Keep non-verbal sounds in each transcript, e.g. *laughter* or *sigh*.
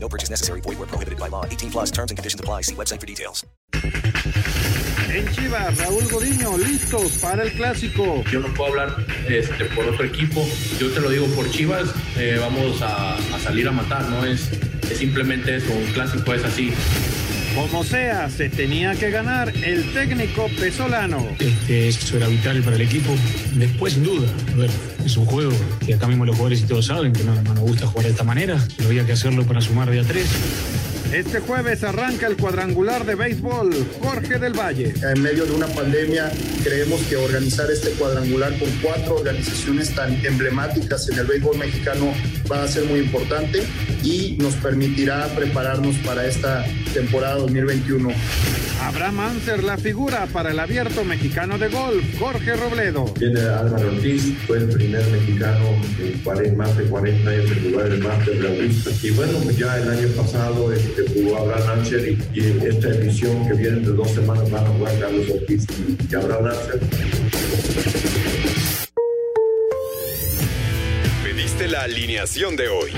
No purchase necessary. Void where prohibited by law. 18 plus terms and conditions apply. See website for details. En Chivas, Raúl Godiño, listos para el clásico. Yo no puedo hablar este, por otro equipo. Yo te lo digo por Chivas. Eh, vamos a, a, salir a matar. No es, es simplemente eso. Un clásico es así. Como sea, se tenía que ganar el técnico pesolano. Este, eso era vital para el equipo. Después, sin duda, a ver, es un juego que acá mismo los jugadores y todos saben que no, no nos gusta jugar de esta manera. Pero había que hacerlo para sumar de a tres. Este jueves arranca el cuadrangular de béisbol. Jorge del Valle. En medio de una pandemia, creemos que organizar este cuadrangular con cuatro organizaciones tan emblemáticas en el béisbol mexicano va a ser muy importante y nos permitirá prepararnos para esta temporada 2021. Abraham Anser, la figura para el abierto mexicano de golf, Jorge Robledo. Viene Álvaro Ortiz, fue el primer mexicano en más de 40 años en jugar el Master de Augusta. Y bueno, pues ya el año pasado este, jugó Abraham Anser y, y, esta edición que viene de dos semanas van a jugar Carlos Ortiz y, y Abraham Anser. Pediste la alineación de hoy.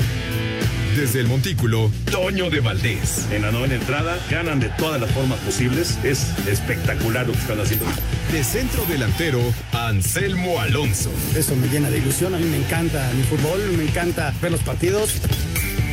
Desde el Montículo, Toño de Valdés. En la novena entrada, ganan de todas las formas posibles. Es espectacular lo que están haciendo. De centro delantero, Anselmo Alonso. Eso me llena de ilusión. A mí me encanta mi fútbol, me encanta ver los partidos.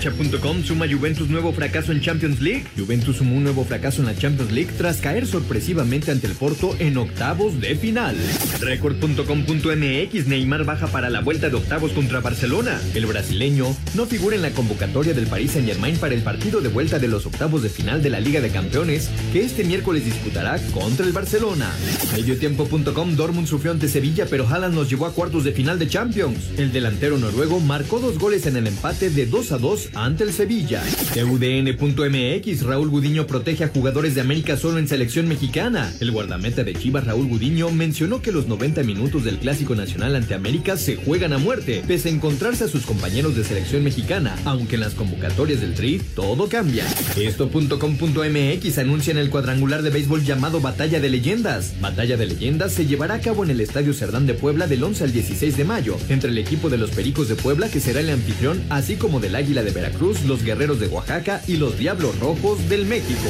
Cancha.com suma Juventus nuevo fracaso en Champions League. Juventus sumó un nuevo fracaso en la Champions League tras caer sorpresivamente ante el Porto en octavos de final. Record.com.mx Neymar baja para la vuelta de octavos contra Barcelona. El brasileño no figura en la convocatoria del Paris Saint Germain para el partido de vuelta de los octavos de final de la Liga de Campeones que este miércoles disputará contra el Barcelona. Mediotiempo.com Dortmund sufrió ante Sevilla pero Haaland nos llevó a cuartos de final de Champions. El delantero noruego marcó dos goles en el empate de 2 a 2 ante el Sevilla. TUDN.mx Raúl Gudiño protege a jugadores de América solo en selección mexicana. El guardameta de Chivas Raúl Gudiño mencionó que los 90 minutos del Clásico Nacional ante América se juegan a muerte, pese a encontrarse a sus compañeros de selección mexicana, aunque en las convocatorias del Tri todo cambia. Esto.com.mx anuncia en el cuadrangular de béisbol llamado Batalla de Leyendas. Batalla de Leyendas se llevará a cabo en el Estadio Cerdán de Puebla del 11 al 16 de mayo, entre el equipo de los Pericos de Puebla que será el anfitrión, así como del Águila de Veracruz, los Guerreros de Oaxaca y los Diablos Rojos del México.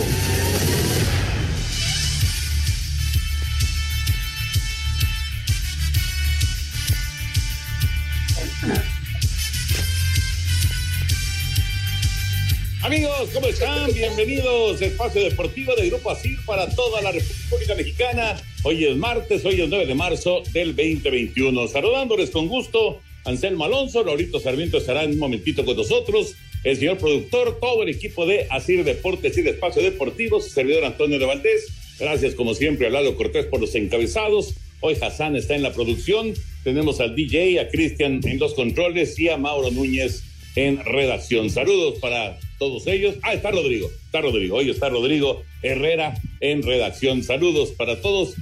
Amigos, ¿cómo están? Bienvenidos a Espacio Deportivo de Grupo ASIR para toda la República Mexicana. Hoy es martes, hoy es 9 de marzo del 2021. Saludándoles con gusto, Anselmo Alonso, Laurito Sarmiento estará en un momentito con nosotros el señor productor, todo el equipo de Asir Deportes y de Espacio Deportivo, su servidor Antonio de Valdés. Gracias, como siempre, a Lalo Cortés por los encabezados. Hoy Hassan está en la producción. Tenemos al DJ, a Cristian en los controles y a Mauro Núñez en redacción. Saludos para todos ellos. Ah, está Rodrigo, está Rodrigo. Hoy está Rodrigo Herrera en redacción. Saludos para todos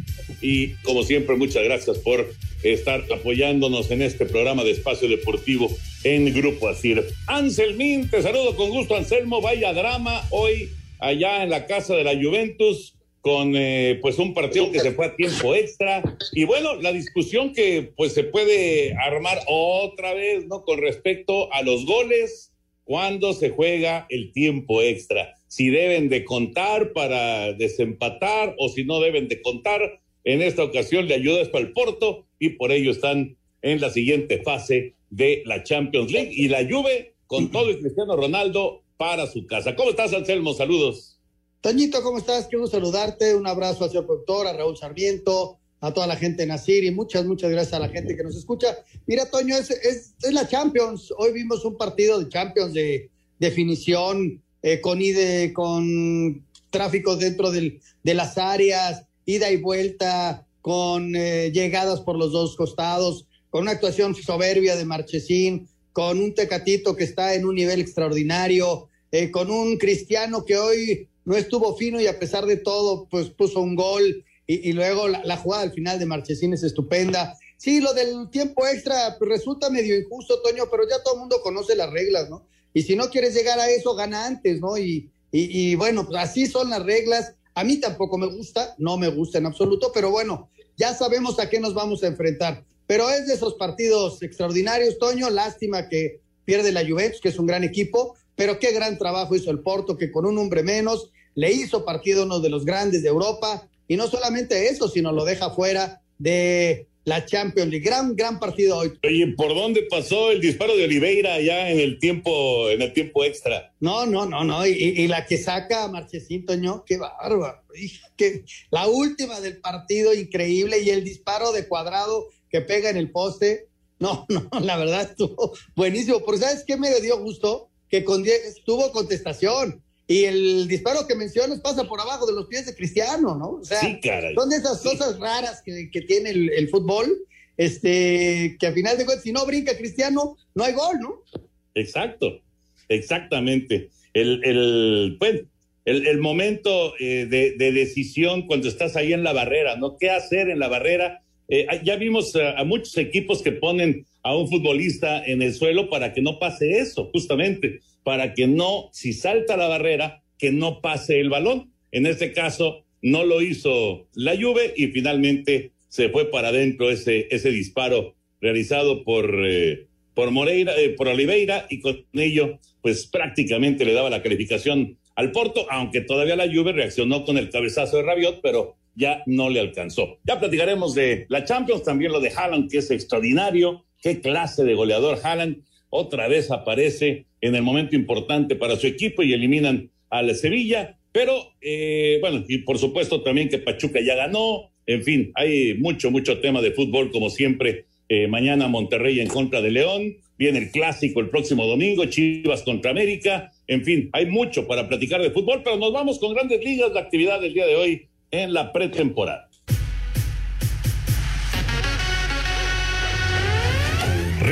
y como siempre, muchas gracias por estar apoyándonos en este programa de Espacio Deportivo en Grupo Asir. Anselmín, te saludo con gusto, Anselmo. Vaya drama hoy allá en la casa de la Juventus con eh, pues un partido que se fue a tiempo extra y bueno la discusión que pues se puede armar otra vez no con respecto a los goles cuando se juega el tiempo extra si deben de contar para desempatar o si no deben de contar en esta ocasión le ayuda esto al Porto y por ello están en la siguiente fase de la Champions League y la Juve con *clears throat* todo el Cristiano Ronaldo para su casa. ¿Cómo estás, Anselmo? Saludos. Toñito, ¿cómo estás? Quiero saludarte. Un abrazo al señor productor, a Raúl Sarmiento, a toda la gente de Nacir y muchas, muchas gracias a la gente que nos escucha. Mira, Toño, es, es, la Champions. Hoy vimos un partido de Champions de definición eh, con, con tráficos dentro del, de las áreas, ida y vuelta, con eh, llegadas por los dos costados, con una actuación soberbia de Marchesín, con un Tecatito que está en un nivel extraordinario, eh, con un Cristiano que hoy no estuvo fino y a pesar de todo, pues puso un gol y, luego la, jugada al final de Marchesín es estupenda. Sí, lo del tiempo extra pues, resulta medio injusto, Toño, pero ya todo el mundo conoce las reglas, ¿no? Y si no quieres llegar a eso, gana antes, ¿no? Y, y, bueno, pues así son las reglas. A mí tampoco me gusta, no me gusta en absoluto, pero bueno, ya sabemos a qué nos vamos a enfrentar. Pero es de esos partidos extraordinarios, Toño. Lástima que pierde la Juventus, que es un gran equipo, pero qué gran trabajo hizo el Porto, que con un hombre menos le hizo partido uno de los grandes de Europa. Y no solamente eso, sino lo deja fuera de la Champions League. Gran, gran partido hoy. Oye, ¿por dónde pasó el disparo de Oliveira ya en el tiempo, en el tiempo extra? No, no, no, no. Y, y la que saca Marchesín, Toño, qué bárbaro. Que la última del partido, increíble. Y el disparo de cuadrado que pega en el poste. No, *laughs* no, la verdad estuvo buenísimo. Porque ¿sabes qué me dio gusto? Que con tuvo contestación. Y el disparo que mencionas pasa por abajo de los pies de Cristiano, ¿no? O sea, sí, son de esas sí. cosas raras que, que tiene el, el, fútbol, este, que al final de cuentas, si no brinca Cristiano, no hay gol, ¿no? Exacto, exactamente. El, el, pues, el, el momento eh, de, de, decisión cuando estás ahí en la barrera, ¿no? ¿Qué hacer en la barrera? Eh, ya vimos a, a muchos equipos que ponen a un futbolista en el suelo para que no pase eso, justamente, para que no, si salta la barrera, que no pase el balón. En este caso, no lo hizo la Juve y finalmente se fue para adentro ese, ese disparo realizado por, eh, por Moreira, eh, por Oliveira y con ello, pues prácticamente le daba la calificación al Porto, aunque todavía la Juve reaccionó con el cabezazo de Rabiot, pero ya no le alcanzó. Ya platicaremos de la Champions, también lo de Haaland, que es extraordinario, qué clase de goleador Haaland, otra vez aparece en el momento importante para su equipo y eliminan a la Sevilla, pero eh, bueno, y por supuesto también que Pachuca ya ganó, en fin, hay mucho, mucho tema de fútbol como siempre. Eh, mañana Monterrey en contra de León, viene el clásico el próximo domingo, Chivas contra América, en fin, hay mucho para platicar de fútbol, pero nos vamos con grandes ligas, la actividad del día de hoy en la pretemporada.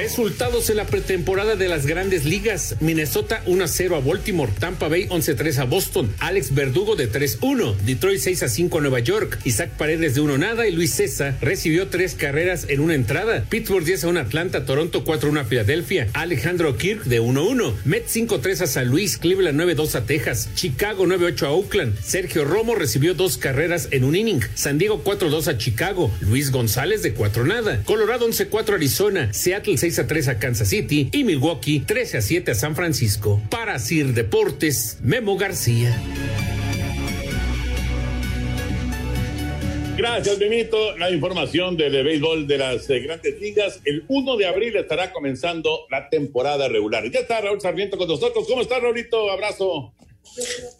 Resultados en la pretemporada de las grandes ligas. Minnesota 1-0 a Baltimore. Tampa Bay 11-3 a Boston. Alex Verdugo de 3-1. Detroit 6-5 a Nueva York. Isaac Paredes de 1 nada y Luis César recibió tres carreras en una entrada. Pittsburgh 10-1 a Atlanta. Toronto 4-1 a Filadelfia. Alejandro Kirk de 1-1. Mets 5-3 a San Luis. Cleveland 9-2 a Texas. Chicago 9-8 a Oakland. Sergio Romo recibió dos carreras en un inning. San Diego 4-2 a Chicago. Luis González de 4 nada. Colorado 11-4 a Arizona. Seattle 6 a 3 a Kansas City y Milwaukee 13 a 7 a San Francisco. Para Sir Deportes, Memo García. Gracias, Benito. La información de, de béisbol de las eh, grandes ligas. El 1 de abril estará comenzando la temporada regular. Ya está Raúl Sarmiento con nosotros. ¿Cómo estás, Raulito? Abrazo.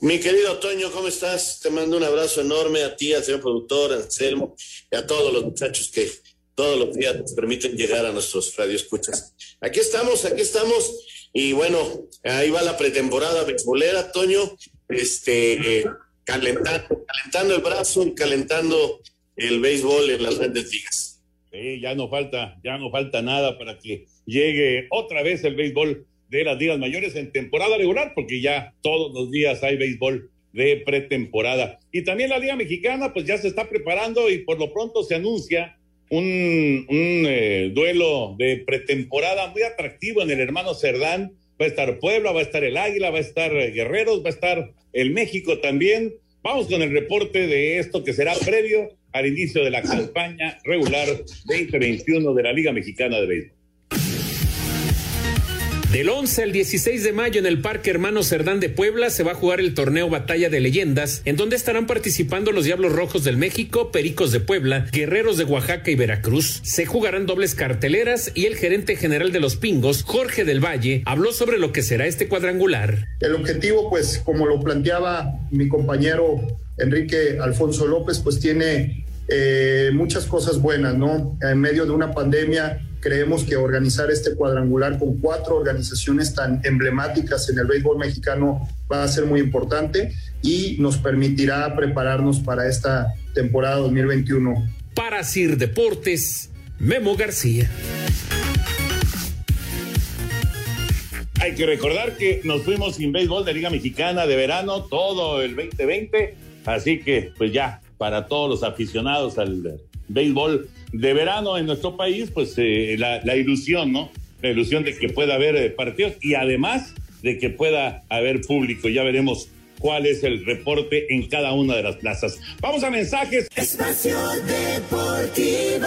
Mi querido Toño, ¿cómo estás? Te mando un abrazo enorme a ti, al señor productor, a Anselmo y a todos los muchachos que todos los días nos permiten llegar a nuestros radioescuchas. Aquí estamos, aquí estamos, y bueno, ahí va la pretemporada beisbolera, Toño, este, calentando, calentando el brazo y calentando el béisbol en las grandes ligas. Sí, ya no falta, ya no falta nada para que llegue otra vez el béisbol de las ligas mayores en temporada regular, porque ya todos los días hay béisbol de pretemporada. Y también la Liga Mexicana, pues ya se está preparando y por lo pronto se anuncia un, eh, duelo de pretemporada muy atractivo en el hermano Cerdán. Va a estar Puebla, va a estar el Águila, va a estar eh, Guerreros, va a estar el México también. Vamos con el reporte de esto que será previo al inicio de la campaña regular 2021 de la Liga Mexicana de Béisbol. Del 11 al 16 de mayo en el Parque Hermano Cerdán de Puebla se va a jugar el torneo Batalla de Leyendas, en donde estarán participando los Diablos Rojos del México, Pericos de Puebla, Guerreros de Oaxaca y Veracruz. Se jugarán dobles carteleras y el gerente general de los Pingos, Jorge del Valle, habló sobre lo que será este cuadrangular. El objetivo, pues, como lo planteaba mi compañero Enrique Alfonso López, pues tiene eh, muchas cosas buenas, ¿no? En medio de una pandemia, creemos que organizar este cuadrangular con cuatro organizaciones tan emblemáticas en el béisbol mexicano va a ser muy importante y nos permitirá prepararnos para esta temporada 2021. Para Sir Deportes, Memo García. Hay que recordar que nos fuimos sin béisbol de Liga Mexicana de verano todo el 2020, así que pues ya para todos los aficionados al béisbol de verano en nuestro país, pues eh, la, ilusión, ¿no? La ilusión de que pueda haber eh, partidos y además de que pueda haber público. Ya veremos cuál es el reporte en cada una de las plazas. Vamos a mensajes. Espacio Deportivo.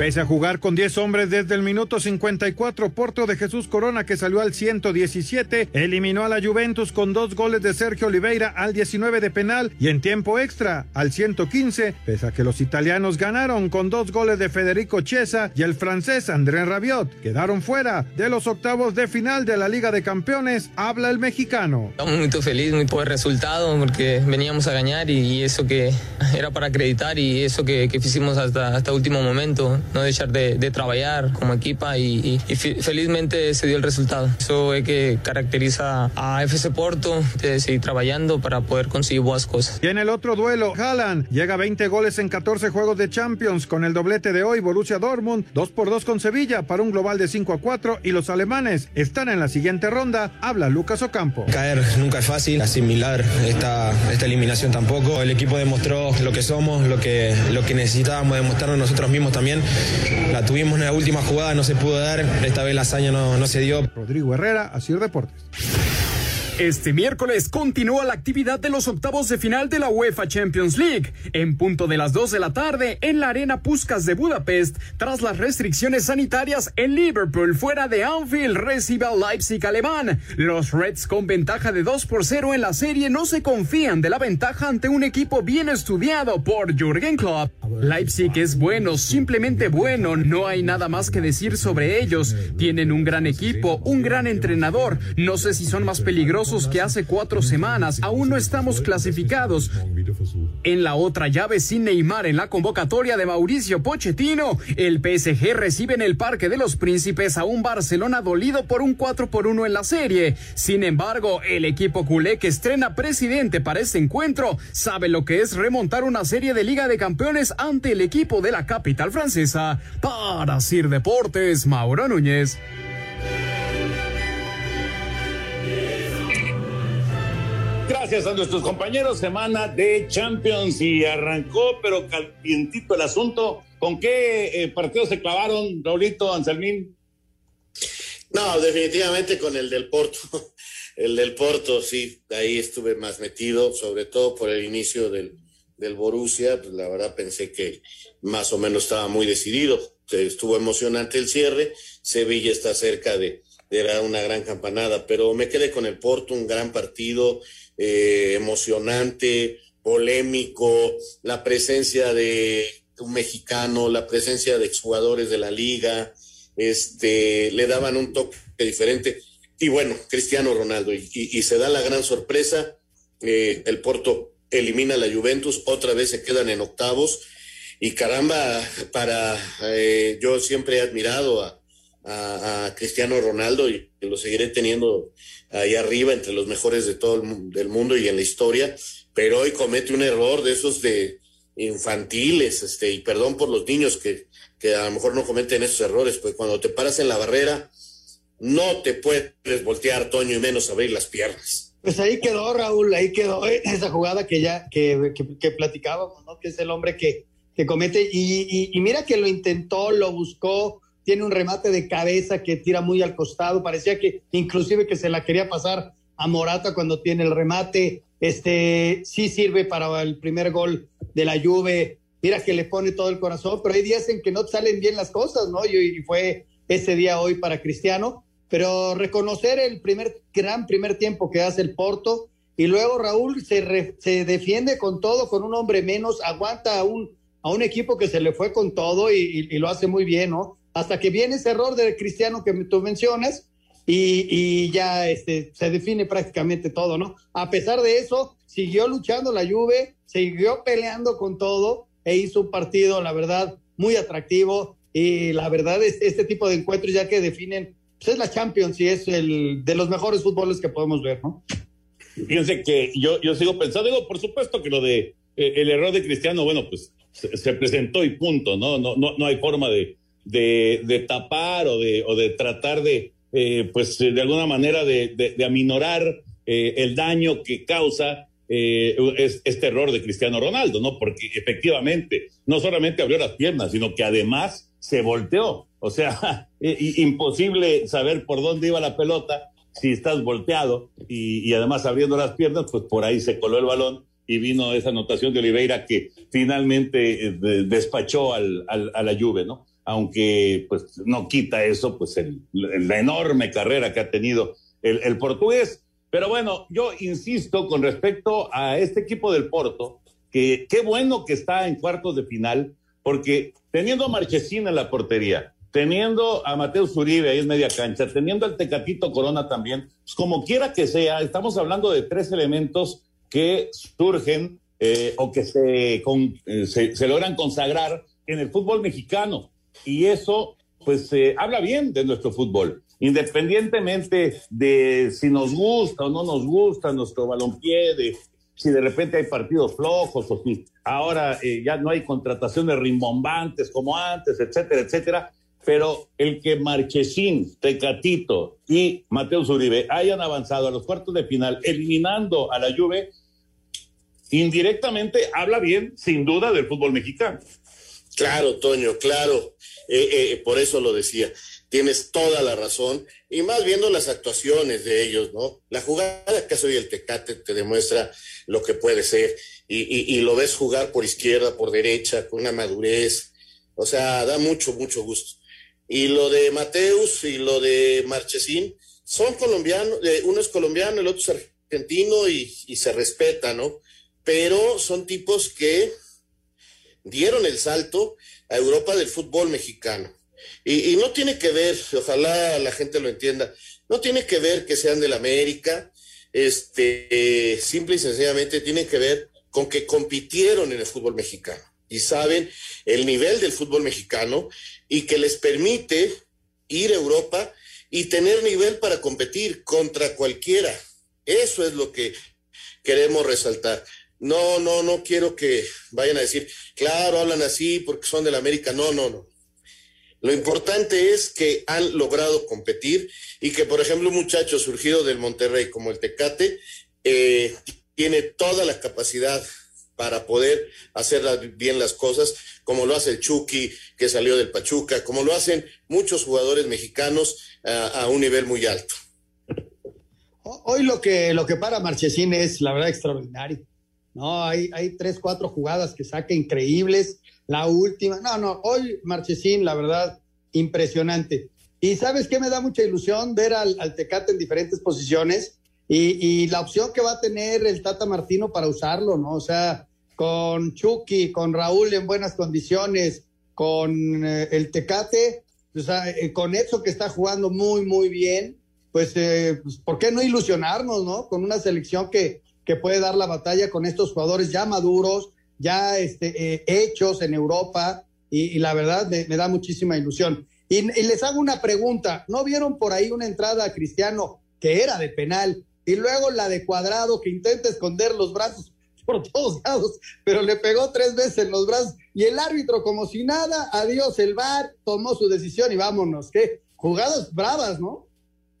Pese a jugar con 10 hombres desde el minuto 54, Porto de Jesús Corona, que salió al 117, eliminó a la Juventus con dos goles de Sergio Oliveira al 19 de penal y en tiempo extra al 115, pese a que los italianos ganaron con dos goles de Federico Chiesa y el francés André Rabiot. Quedaron fuera de los octavos de final de la Liga de Campeones, habla el mexicano. Estamos muy felices, muy por el resultado, porque veníamos a ganar y, eso que era para acreditar y eso que, que hicimos hasta, hasta último momento no dejar de, trabajar como equipa y, felizmente se dio el resultado. Eso es que caracteriza a FC Porto, de seguir trabajando para poder conseguir buenas cosas. Y en el otro duelo, Haaland llega a 20 goles en 14 juegos de Champions con el doblete de hoy, Borussia Dortmund, 2 por 2 con Sevilla para un global de 5 a 4 y los alemanes están en la siguiente ronda, habla Lucas Ocampo. Caer nunca es fácil, asimilar esta, esta eliminación tampoco. El equipo demostró lo que somos, lo que, lo que necesitábamos demostrar nosotros mismos también la tuvimos en la última jugada, no se pudo dar. Esta vez la hazaña no, no se dio. Rodrigo Herrera, Asir Deportes. Este miércoles continúa la actividad de los octavos de final de la UEFA Champions League, en punto de las 2 de la tarde en la Arena Puskas de Budapest, tras las restricciones sanitarias en Liverpool fuera de Anfield recibe al Leipzig alemán. Los Reds con ventaja de 2 por 0 en la serie no se confían de la ventaja ante un equipo bien estudiado por Jürgen Klopp. Leipzig es bueno, simplemente bueno, no hay nada más que decir sobre ellos. Tienen un gran equipo, un gran entrenador, no sé si son más peligrosos que hace cuatro semanas. Aún no estamos clasificados. En la otra llave sin Neymar en la convocatoria de Mauricio Pochettino, el PSG recibe en el Parque de los Príncipes a un Barcelona dolido por un 4 por 1 en la serie. Sin embargo, el equipo culé que estrena presidente para este encuentro sabe lo que es remontar una serie de Liga de Campeones ante el equipo de la capital francesa. Para Sir Deportes, Mauro Núñez. Gracias a nuestros compañeros, semana de Champions y arrancó, pero calientito el asunto. ¿Con qué eh, partidos se clavaron, Raulito, Anselmín? No, definitivamente con el del Porto. *laughs* El del Porto, sí, ahí estuve más metido, sobre todo por el inicio del, del Borussia. Pues la verdad pensé que más o menos estaba muy decidido. Estuvo emocionante el cierre. Sevilla está cerca de, dar una gran campanada, pero me quedé con el Porto, un gran partido eh, emocionante, polémico, la presencia de un mexicano, la presencia de exjugadores de la liga, este, le daban un toque diferente. Y bueno, Cristiano Ronaldo, y, se da la gran sorpresa, eh, el Porto elimina a la Juventus, otra vez se quedan en octavos, y caramba, para, eh, yo siempre he admirado a, a, Cristiano Ronaldo y lo seguiré teniendo ahí arriba entre los mejores de todo el, mundo y en la historia, pero hoy comete un error de esos de infantiles, este, y perdón por los niños que, que a lo mejor no cometen esos errores, pues cuando te paras en la barrera, no te puedes voltear, Toño, y menos abrir las piernas. Pues ahí quedó, Raúl, ahí quedó esa jugada que ya, que, que, platicábamos, ¿no? Que es el hombre que, que comete, y, y mira que lo intentó, lo buscó, tiene un remate de cabeza que tira muy al costado, parecía que inclusive que se la quería pasar a Morata cuando tiene el remate, este sí sirve para el primer gol de la Juve, mira que le pone todo el corazón, pero hay días en que no salen bien las cosas, ¿no? Y, fue ese día hoy para Cristiano, pero reconocer el primer gran primer tiempo que hace el Porto y luego Raúl se, se defiende con todo, con un hombre menos, aguanta a un, a un equipo que se le fue con todo y lo hace muy bien, ¿no? Hasta que viene ese error de Cristiano que tú mencionas y, y ya este, se define prácticamente todo, ¿no? A pesar de eso, siguió luchando la Juve, siguió peleando con todo e hizo un partido, la verdad, muy atractivo y la verdad es este tipo de encuentros ya que definen, pues es la Champions y es el de los mejores fútboles que podemos ver, ¿no? Fíjense que yo, yo sigo pensando, digo, por supuesto que lo de eh, el error de Cristiano, bueno, pues se, se, presentó y punto, ¿no? No, no, no hay forma de, de, tapar o de, o de tratar de, eh, pues de alguna manera de, de, aminorar eh, el daño que causa eh, es, este error de Cristiano Ronaldo, ¿no? Porque efectivamente no solamente abrió las piernas, sino que además se volteó. O sea, *laughs* imposible saber por dónde iba la pelota si estás volteado y, además abriendo las piernas, pues por ahí se coló el balón y vino esa anotación de Oliveira que finalmente despachó al, al, a la Juve, ¿no? Aunque pues no quita eso, pues el, la enorme carrera que ha tenido el, portugués. Pero bueno, yo insisto con respecto a este equipo del Porto, que qué bueno que está en cuartos de final, porque teniendo a Marchesín en la portería, teniendo a Mateus Uribe ahí en media cancha, teniendo al Tecatito Corona también, pues como quiera que sea, estamos hablando de tres elementos que surgen eh, o que eh, se, se, logran consagrar en el fútbol mexicano. Y eso, pues, eh, habla bien de nuestro fútbol. Independientemente de si nos gusta o no nos gusta nuestro balompié, de si de repente hay partidos flojos o si ahora eh, ya no hay contrataciones rimbombantes como antes, etcétera, etcétera. Pero el que Marchesín, Tecatito y Mateo Zuribe hayan avanzado a los cuartos de final, eliminando a la Juve, indirectamente habla bien, sin duda, del fútbol mexicano. Claro, Toño, claro. Eh, eh, por eso lo decía. Tienes toda la razón. Y más viendo las actuaciones de ellos, ¿no? La jugada que hace hoy el Tecate te demuestra lo que puede ser. Y, y, y lo ves jugar por izquierda, por derecha, con una madurez. O sea, da mucho, mucho gusto. Y lo de Mateus y lo de Marchesín son colombianos, eh, uno es colombiano, el otro es argentino y, y, se respeta, ¿no? Pero son tipos que dieron el salto a Europa del fútbol mexicano. Y, no tiene que ver, ojalá la gente lo entienda, no tiene que ver que sean del América, este, simple y sencillamente tiene que ver con que compitieron en el fútbol mexicano y saben el nivel del fútbol mexicano y que les permite ir a Europa y tener nivel para competir contra cualquiera. Eso es lo que queremos resaltar. No, no, no quiero que vayan a decir, claro, hablan así porque son del América. No, no, no. Lo importante es que han logrado competir y que, por ejemplo, un muchacho surgido del Monterrey como el Tecate eh, tiene toda la capacidad para poder hacer bien las cosas, como lo hace el Chucky, que salió del Pachuca, como lo hacen muchos jugadores mexicanos a, a un nivel muy alto. Hoy lo que, lo que para Marchesín es, la verdad, extraordinario. No, hay, hay tres, cuatro jugadas que saca increíbles. La última, no, no, hoy Marchesín, la verdad, impresionante. Y sabes qué me da mucha ilusión ver al, al Tecate en diferentes posiciones y, y, la opción que va a tener el Tata Martino para usarlo, ¿no? O sea, con Chucky, con Raúl en buenas condiciones, con eh, el Tecate, o sea, eh, con Edson que está jugando muy, muy bien, pues, eh, pues, ¿por qué no ilusionarnos, no? Con una selección que, que puede dar la batalla con estos jugadores ya maduros, ya este, eh, hechos en Europa, y, y la verdad me, me, da muchísima ilusión. Y, y les hago una pregunta, ¿no vieron por ahí una entrada a Cristiano que era de penal? Y luego la de cuadrado que intenta esconder los brazos por todos lados, pero le pegó tres veces en los brazos y el árbitro como si nada, adiós el VAR, tomó su decisión y vámonos, qué jugadas bravas, ¿no?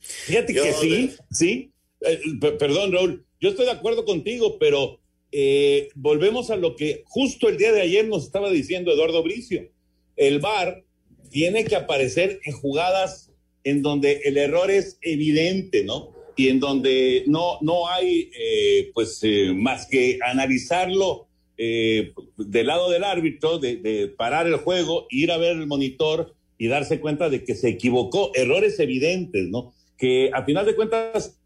Fíjate que sí, sí, eh, perdón Raúl, yo estoy de acuerdo contigo, pero eh, volvemos a lo que justo el día de ayer nos estaba diciendo Eduardo Bricio, el VAR tiene que aparecer en jugadas en donde el error es evidente, ¿no? y en donde no, no hay eh, pues eh, más que analizarlo eh, del lado del árbitro, de, parar el juego, ir a ver el monitor y darse cuenta de que se equivocó, errores evidentes, ¿no? Que a final de cuentas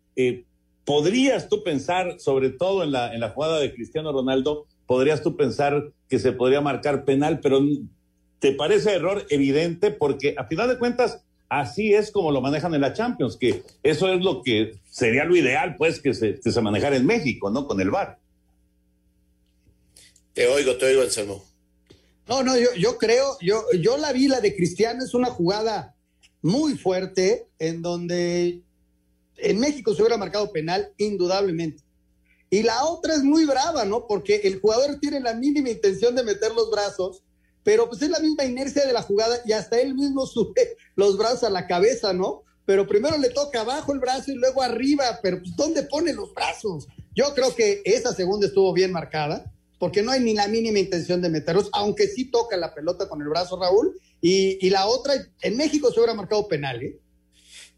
podrías tú pensar, sobre todo en la, en la jugada de Cristiano Ronaldo, podrías tú pensar que se podría marcar penal, pero te parece error evidente porque a final de cuentas así es como lo manejan en la Champions, que eso es lo que sería lo ideal, pues, que se, que se manejara en México, ¿no? Con el VAR. Te oigo, te oigo, Anselmo. No, no, yo, yo creo, yo, yo la vi, la de Cristiano, es una jugada muy fuerte en donde en México se hubiera marcado penal, indudablemente. Y la otra es muy brava, ¿no? Porque el jugador tiene la mínima intención de meter los brazos, pero pues es la misma inercia de la jugada y hasta él mismo *laughs* sube los brazos a la cabeza, ¿no? Pero primero le toca abajo el brazo y luego arriba, pero pues ¿dónde pone los brazos? Yo creo que esa segunda estuvo bien marcada, porque no hay ni la mínima intención de meterlos, aunque sí toca la pelota con el brazo Raúl, y, y la otra, en México se hubiera marcado penal, ¿eh?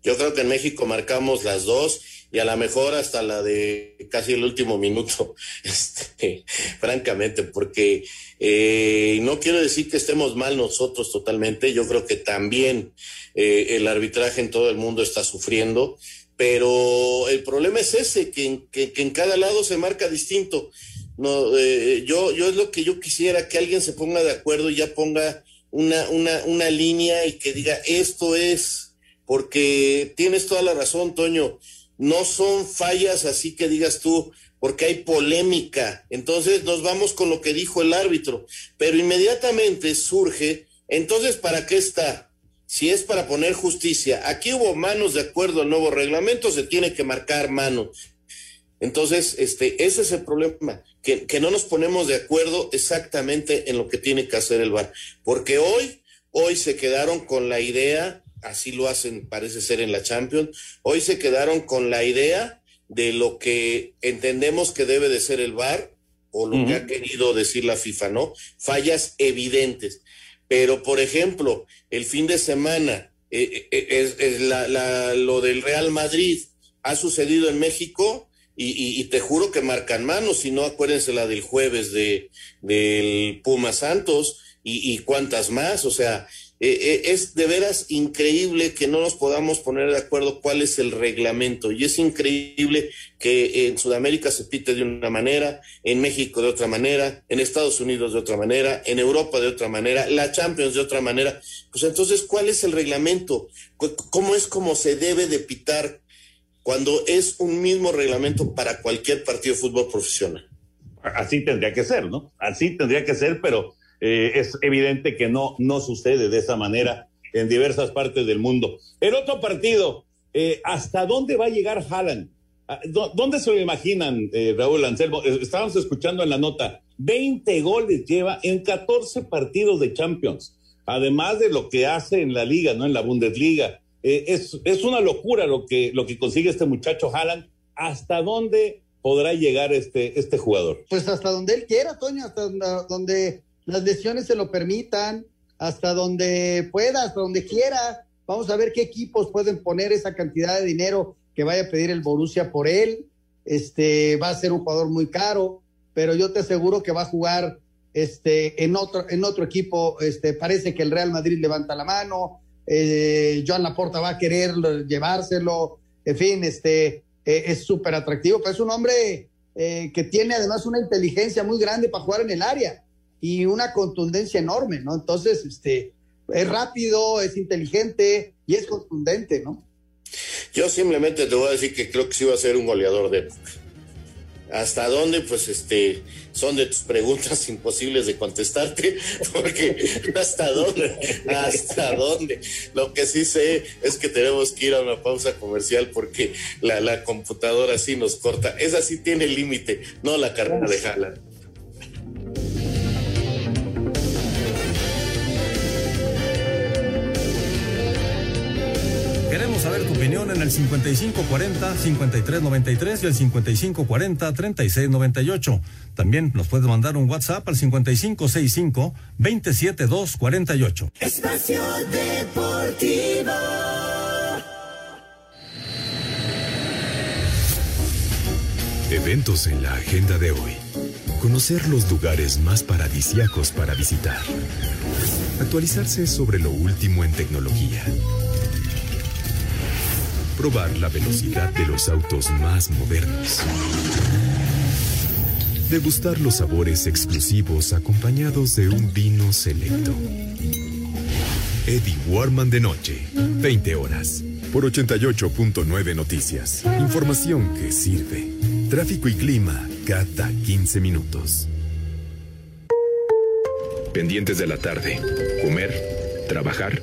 Yo creo que en México marcamos las dos y a lo mejor hasta la de casi el último minuto, *laughs* este, francamente, porque eh, no quiero decir que estemos mal nosotros totalmente, yo creo que también eh, el arbitraje en todo el mundo está sufriendo, pero el problema es ese, que, que, que en cada lado se marca distinto. No, eh, yo, yo es lo que yo quisiera, que alguien se ponga de acuerdo y ya ponga una, una, una línea y que diga, esto es porque tienes toda la razón, Toño, no son fallas así que digas tú, porque hay polémica. Entonces nos vamos con lo que dijo el árbitro, pero inmediatamente surge, entonces, ¿para qué está? Si es para poner justicia, aquí hubo manos de acuerdo al nuevo reglamento, se tiene que marcar mano. Entonces, este, ese es el problema, que, que no nos ponemos de acuerdo exactamente en lo que tiene que hacer el VAR, porque hoy, hoy se quedaron con la idea así lo hacen, parece ser en la Champions. Hoy se quedaron con la idea de lo que entendemos que debe de ser el VAR o lo que ha querido decir la FIFA, ¿no? Fallas evidentes. Pero, por ejemplo, el fin de semana, eh, eh, es, la, lo del Real Madrid ha sucedido en México y, te juro que marcan manos, si no acuérdense la del jueves de, del Puma Santos y, y cuántas más, o sea, eh, eh, es de veras increíble que no nos podamos poner de acuerdo cuál es el reglamento. Y es increíble que en Sudamérica se pite de una manera, en México de otra manera, en Estados Unidos de otra manera, en Europa de otra manera, la Champions de otra manera. Pues entonces, ¿cuál es el reglamento? ¿Cómo es como se debe de pitar cuando es un mismo reglamento para cualquier partido de fútbol profesional? Así tendría que ser, ¿no? Así tendría que ser, pero eh, es evidente que no, no sucede de esa manera en diversas partes del mundo. El otro partido, eh, ¿hasta dónde va a llegar Haaland? Ah, ¿Dónde se lo imaginan, eh, Raúl Anselmo? Estábamos escuchando en la nota, 20 goles lleva en 14 partidos de Champions, además de lo que hace en la liga, ¿no? En la Bundesliga. es, es una locura lo que, lo que consigue este muchacho Haaland. ¿Hasta dónde podrá llegar este, este jugador? Pues hasta donde él quiera, Toño, hasta donde las lesiones se lo permitan, hasta donde pueda, hasta donde quiera. Vamos a ver qué equipos pueden poner esa cantidad de dinero que vaya a pedir el Borussia por él. Este va a ser un jugador muy caro, pero yo te aseguro que va a jugar este en otro en otro equipo. Este parece que el Real Madrid levanta la mano. Eh, Joan Laporta va a querer llevárselo. En fin, este eh, es súper atractivo, pero es un hombre eh, que tiene además una inteligencia muy grande para jugar en el área y una contundencia enorme, ¿no? Entonces, este, es rápido, es inteligente y es contundente, ¿no? Yo simplemente te voy a decir que creo que sí va a ser un goleador de época. ¿Hasta dónde? Pues este, son de tus preguntas *laughs* imposibles de contestarte, *laughs* porque ¿hasta dónde? ¿Hasta dónde? Lo que sí sé es que tenemos que ir a una pausa comercial porque la, la computadora sí nos corta. Esa sí tiene límite, no la carrera de Jala. Queremos saber tu opinión en el 5540-5393 y el 5540-3698. También nos puedes mandar un WhatsApp al 5565-27248. Espacio Deportivo. Eventos en la agenda de hoy. Conocer los lugares más paradisiacos para visitar. Actualizarse sobre lo último en tecnología probar la velocidad de los autos más modernos. Degustar los sabores exclusivos acompañados de un vino selecto. Eddie Warman de noche, 20 horas, por 88.9 noticias. Información que sirve. Tráfico y clima cada 15 minutos. Pendientes de la tarde. Comer, trabajar.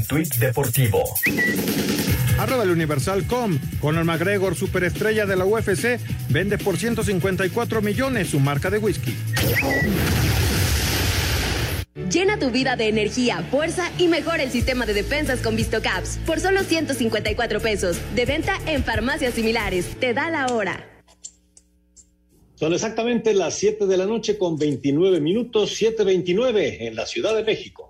Un tuit deportivo. Arroba el Universal.com. Conor McGregor, superestrella de la UFC, vende por 154 millones su marca de whisky. Llena tu vida de energía, fuerza y mejora el sistema de defensas con VistoCaps por solo 154 pesos. De venta en farmacias similares. Te da la hora. Son exactamente las 7 de la noche con 29 minutos, 7.29 en la Ciudad de México.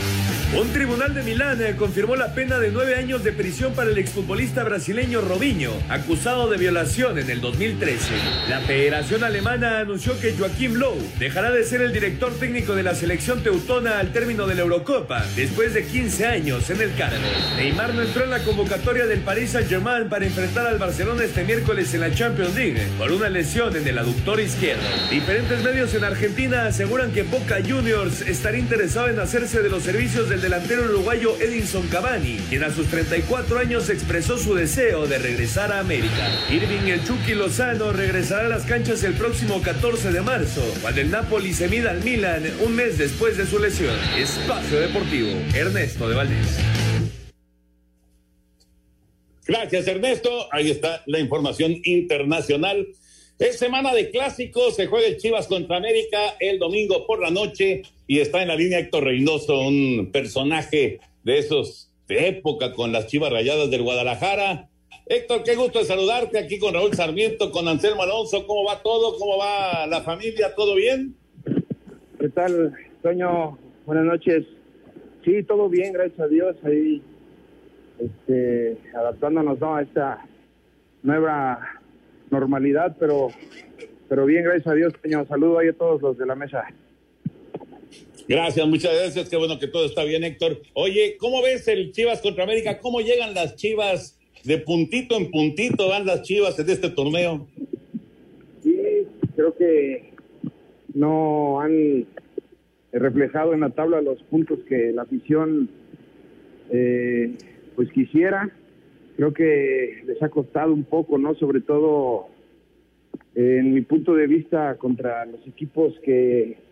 Un tribunal de Milán eh, confirmó la pena de nueve años de prisión para el exfutbolista brasileño Robinho, acusado de violación en el 2013. La Federación Alemana anunció que Joaquim Low dejará de ser el director técnico de la selección teutona al término de la Eurocopa, después de 15 años en el cargo. Neymar no entró en la convocatoria del Paris Saint-Germain para enfrentar al Barcelona este miércoles en la Champions League por una lesión en el aductor izquierdo. Diferentes medios en Argentina aseguran que Boca Juniors estaría interesado en hacerse de los servicios del delantero uruguayo Edinson Cavani, quien a sus 34 años expresó su deseo de regresar a América. Irving El Chucky Lozano regresará a las canchas el próximo 14 de marzo, cuando el Napoli se mida al Milan un mes después de su lesión. Espacio Deportivo, Ernesto de Valdés. Gracias, Ernesto. Ahí está la información internacional. Es semana de clásicos, se juega el Chivas contra América el domingo por la noche y está en la línea Héctor Reynoso, un personaje de esos de época con las Chivas Rayadas del Guadalajara. Héctor, qué gusto de saludarte aquí con Raúl Sarmiento, con Anselmo Alonso. ¿Cómo va todo? ¿Cómo va la familia? ¿Todo bien? ¿Qué tal, Toño? Buenas noches. Sí, todo bien, gracias a Dios. Ahí este, adaptándonos ¿no? a esta nueva normalidad, pero, pero bien, gracias a Dios, Toño. Saludo ahí a todos los de la mesa. Gracias, muchas gracias. Qué bueno que todo está bien, Héctor. Oye, ¿cómo ves el Chivas contra América? ¿Cómo llegan las Chivas de puntito en puntito? Van las Chivas en este torneo. Sí, creo que no han reflejado en la tabla los puntos que la afición eh, pues quisiera. Creo que les ha costado un poco, ¿no? Sobre todo eh, en mi punto de vista contra los equipos que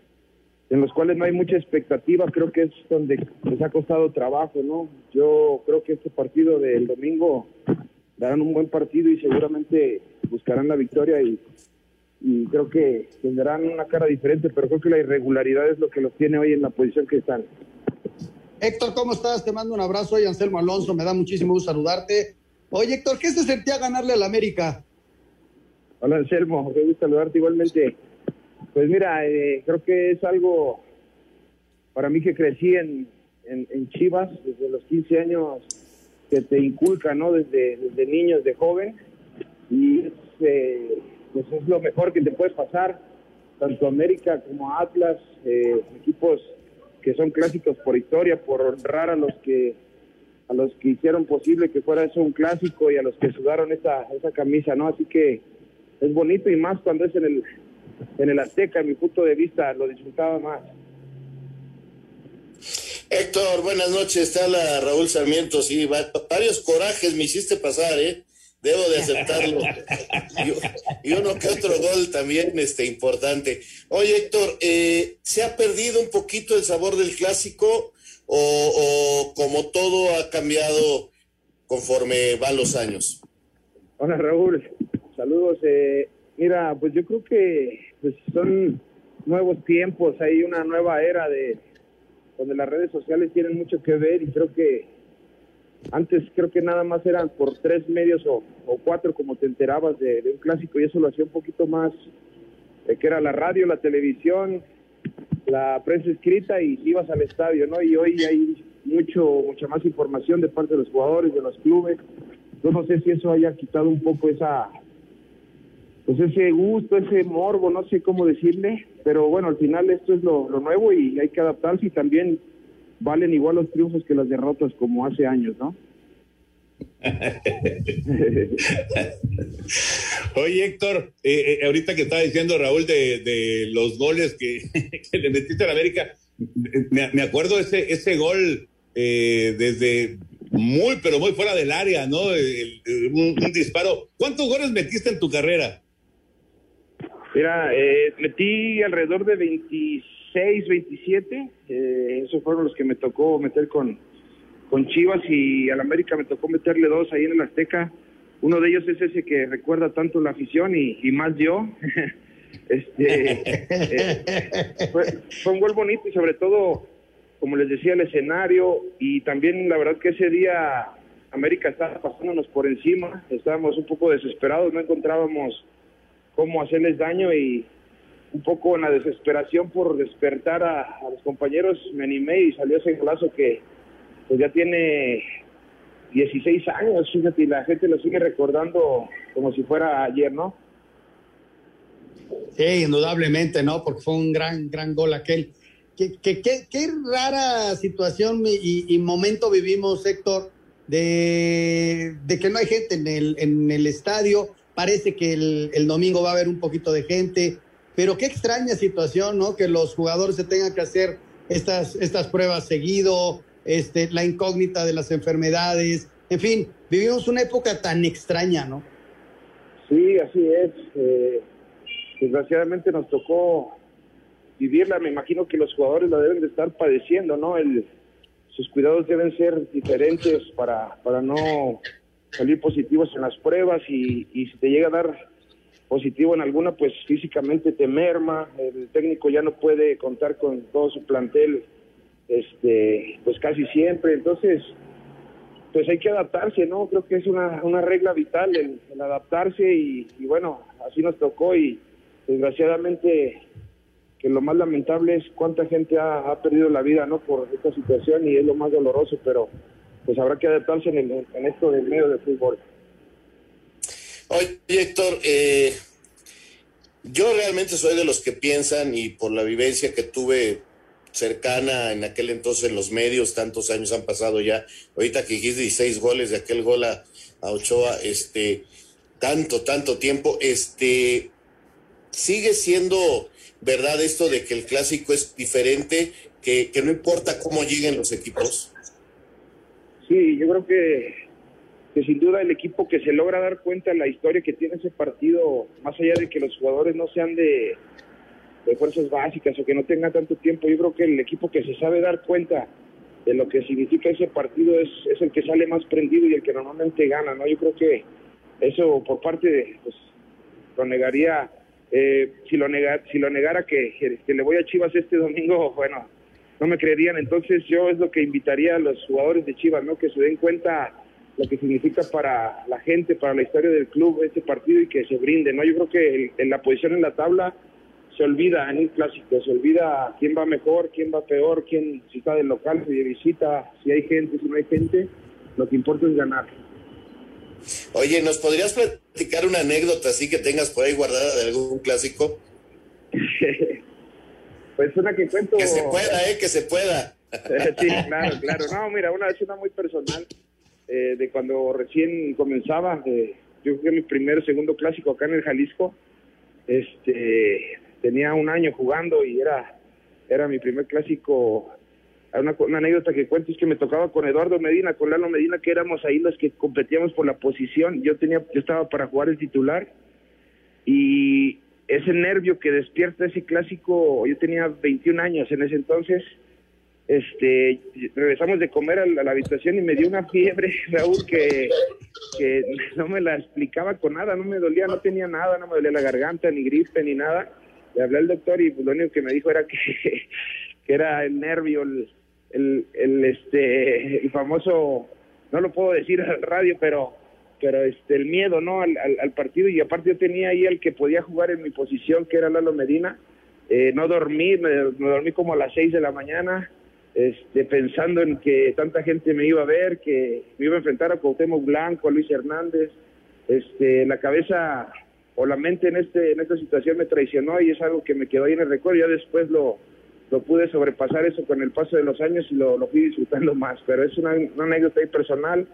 en los cuales no hay mucha expectativa, creo que es donde les ha costado trabajo, ¿no? Yo creo que este partido del domingo darán un buen partido y seguramente buscarán la victoria y, y creo que tendrán una cara diferente, pero creo que la irregularidad es lo que los tiene hoy en la posición que están. Héctor, ¿cómo estás? Te mando un abrazo. Soy Anselmo Alonso, me da muchísimo gusto saludarte. Oye, Héctor, ¿qué se sentía ganarle al América? Hola, Anselmo, me gusta saludarte igualmente. Pues mira, eh, creo que es algo para mí que crecí en, en, Chivas desde los 15 años que te inculca, ¿no? Desde, desde niño, desde joven. Y es, eh, pues es lo mejor que te puede pasar, tanto América como Atlas, eh, equipos que son clásicos por historia, por honrar a los que a los que hicieron posible que fuera eso un clásico y a los que sudaron esa, esa camisa, ¿no? Así que es bonito y más cuando es en el en el Azteca, en mi punto de vista, lo disfrutaba más. Héctor, buenas noches, está la Raúl Sarmiento, sí, varios corajes me hiciste pasar, ¿eh? Debo de aceptarlo. *laughs* y, y, uno que otro gol también este, importante. Oye, Héctor, eh, ¿se ha perdido un poquito el sabor del clásico o, o como todo ha cambiado conforme van los años? Hola, Raúl. Saludos. Eh, mira, pues yo creo que pues son nuevos tiempos, hay una nueva era de donde las redes sociales tienen mucho que ver y creo que antes creo que nada más eran por tres medios o, o cuatro como te enterabas de, de, un clásico y eso lo hacía un poquito más, de que era la radio, la televisión, la prensa escrita y ibas al estadio, ¿no? Y hoy hay mucho, mucha más información de parte de los jugadores, de los clubes. Yo no sé si eso haya quitado un poco esa, pues ese gusto, ese morbo, no sé cómo decirle, pero bueno, al final esto es lo, nuevo y hay que adaptarse y también valen igual los triunfos que las derrotas como hace años, ¿no? *laughs* Oye, Héctor, eh, eh, ahorita que estaba diciendo Raúl de, los goles *laughs* que, le metiste a la América, me, acuerdo ese, ese gol eh, desde muy, pero muy fuera del área, ¿no? Un disparo. ¿Cuántos goles metiste en tu carrera? Mira, eh, metí alrededor de 26, 27. Eh, esos fueron los que me tocó meter con, con Chivas y al América me tocó meterle dos ahí en el Azteca. Uno de ellos es ese que recuerda tanto la afición y, más yo. *laughs* este, eh, fue, fue un gol bonito y sobre todo, como les decía, el escenario y también la verdad que ese día América estaba pasándonos por encima. Estábamos un poco desesperados, no encontrábamos cómo hacerles daño y un poco en la desesperación por despertar a, los compañeros me animé y salió ese golazo que pues ya tiene 16 años, fíjate, y la gente lo sigue recordando como si fuera ayer, ¿no? Sí, indudablemente, ¿no? Porque fue un gran, gran gol aquel. Qué, qué, qué- qué rara situación y, y momento vivimos, Héctor, de, de que no hay gente en el, en el estadio. Parece que el, el domingo va a haber un poquito de gente, pero qué extraña situación, ¿no? Que los jugadores se tengan que hacer estas, estas pruebas seguido, este, la incógnita de las enfermedades. En fin, vivimos una época tan extraña, ¿no? Sí, así es. Eh, desgraciadamente nos tocó vivirla. Me imagino que los jugadores la deben de estar padeciendo, ¿no? El, sus cuidados deben ser diferentes para, para no salir positivos en las pruebas y, y si te llega a dar positivo en alguna, pues físicamente te merma. El técnico ya no puede contar con todo su plantel, este, pues casi siempre. Entonces, pues hay que adaptarse, ¿no? Creo que es una, una regla vital el, adaptarse y, y bueno, así nos tocó y desgraciadamente que lo más lamentable es cuánta gente ha, ha perdido la vida, ¿no? Por esta situación y es lo más doloroso, pero pues habrá que adaptarse en, el- en esto del medio del fútbol. Oye, Héctor, eh, yo realmente soy de los que piensan y por la vivencia que tuve cercana en aquel entonces en los medios, tantos años han pasado ya, ahorita que dijiste 16 goles de aquel gol a, Ochoa, este, tanto, tanto tiempo, este, sigue siendo verdad esto de que el clásico es diferente, que, que no importa cómo lleguen los equipos. Sí, yo creo que, que sin duda el equipo que se logra dar cuenta de la historia que tiene ese partido, más allá de que los jugadores no sean de, de fuerzas básicas o que no tengan tanto tiempo, yo creo que el equipo que se sabe dar cuenta de lo que significa ese partido es, es el que sale más prendido y el que normalmente gana, ¿no? Yo creo que eso por parte de, pues, lo negaría, eh, si lo nega, si lo negara que, que le voy a Chivas este domingo, *laughs* bueno, no me creerían. Entonces yo es lo que invitaría a los jugadores de Chivas, ¿no? Que se den cuenta lo que significa para la gente, para la historia del club este partido y que se brinde, ¿no? Yo creo que el- en la posición en la tabla se olvida en un clásico, se olvida quién va mejor, quién va peor, quién si está de local, si de visita, si hay gente, si no hay gente, lo que importa es ganar. Oye, ¿nos podrías platicar una anécdota así que tengas por ahí guardada de algún clásico? *laughs* Pues una que cuento. Que se pueda, ¿eh? Que se pueda. *laughs* sí, claro, claro. No, mira, una vez una muy personal, eh, de cuando recién comenzaba, de, yo creo que mi primer, segundo clásico acá en el Jalisco, este, tenía un año jugando y era, era mi primer clásico. Una, una anécdota que cuento es que me tocaba con Eduardo Medina, con Lalo Medina, que éramos ahí los que competíamos por la posición. Yo tenía, yo estaba para jugar el titular y ese nervio que despierta ese clásico, yo tenía 21 años en ese entonces, este, regresamos de comer a la, habitación y me dio una fiebre, *laughs* Raúl, que, que no me la explicaba con nada, no me dolía, no tenía nada, no me dolía la garganta, ni gripe, ni nada. Le hablé al doctor y pues, lo único que me dijo era que, *laughs* que era el nervio, el, el, el, este, el famoso, no lo puedo decir al radio, pero pero este el miedo no al, partido y aparte yo tenía ahí al que podía jugar en mi posición que era Lalo Medina Eh, no dormí, me, dormí como a las 6 de la mañana, este, pensando en que tanta gente me iba a ver, que me iba a enfrentar a Cuauhtémoc Blanco, a Luis Hernández. Este, la cabeza o la mente en, este, en esta situación me traicionó y es algo que me quedó ahí en el recuerdo. Ya después lo, pude sobrepasar eso con el paso de los años y lo, lo fui disfrutando más. Pero es una, una anécdota ahí personal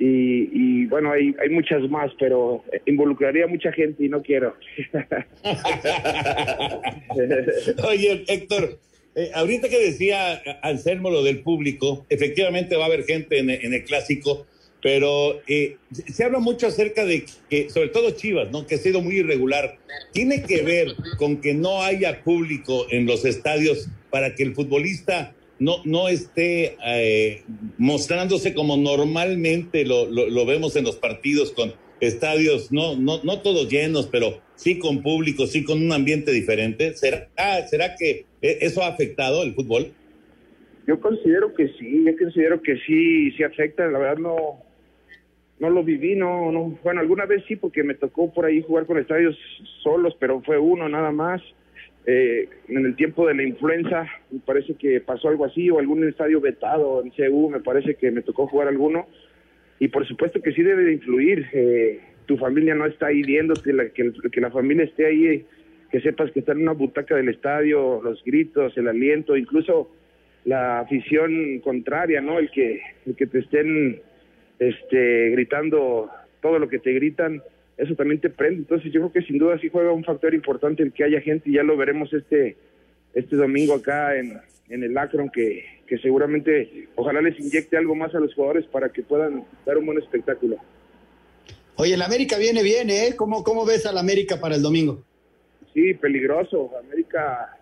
y, y bueno, hay, hay muchas más, pero involucraría a mucha gente y no quiero. *laughs* Oye, Héctor, eh, ahorita que decía Anselmo lo del público, efectivamente va a haber gente en, en el clásico, pero eh, se habla mucho acerca de que, sobre todo Chivas, ¿no? Que ha sido muy irregular. ¿Tiene que ver con que no haya público en los estadios para que el futbolista no, no esté eh, mostrándose como normalmente lo, lo, lo vemos en los partidos con estadios, no, no, no todos llenos, pero sí con público, sí con un ambiente diferente? ¿Será, ¿será que eh, eso ha afectado el fútbol? Yo considero que sí, yo considero que sí, sí afecta. La verdad no, no lo viví, no, no. Bueno, alguna vez sí, porque me tocó por ahí jugar con estadios solos, pero fue uno nada más. Eh, en el tiempo de la influenza, me parece que pasó algo así, o algún estadio vetado en CU, me parece que me tocó jugar alguno. Y por supuesto que sí debe de influir. Eh, tu familia no está ahí viendo que la, que, que la familia esté ahí, que sepas que está en una butaca del estadio, los gritos, el aliento, incluso la afición contraria, ¿no? El que, el que te estén este, gritando todo lo que te gritan, eso también te prende. Entonces yo creo que sin duda sí juega un factor importante el que haya gente y ya lo veremos este, este domingo acá en, en el Akron, que, que seguramente ojalá les inyecte algo más a los jugadores para que puedan dar un buen espectáculo. Oye, el América viene bien, ¿eh? ¿Cómo, cómo ves al América para el domingo? Sí, peligroso. América,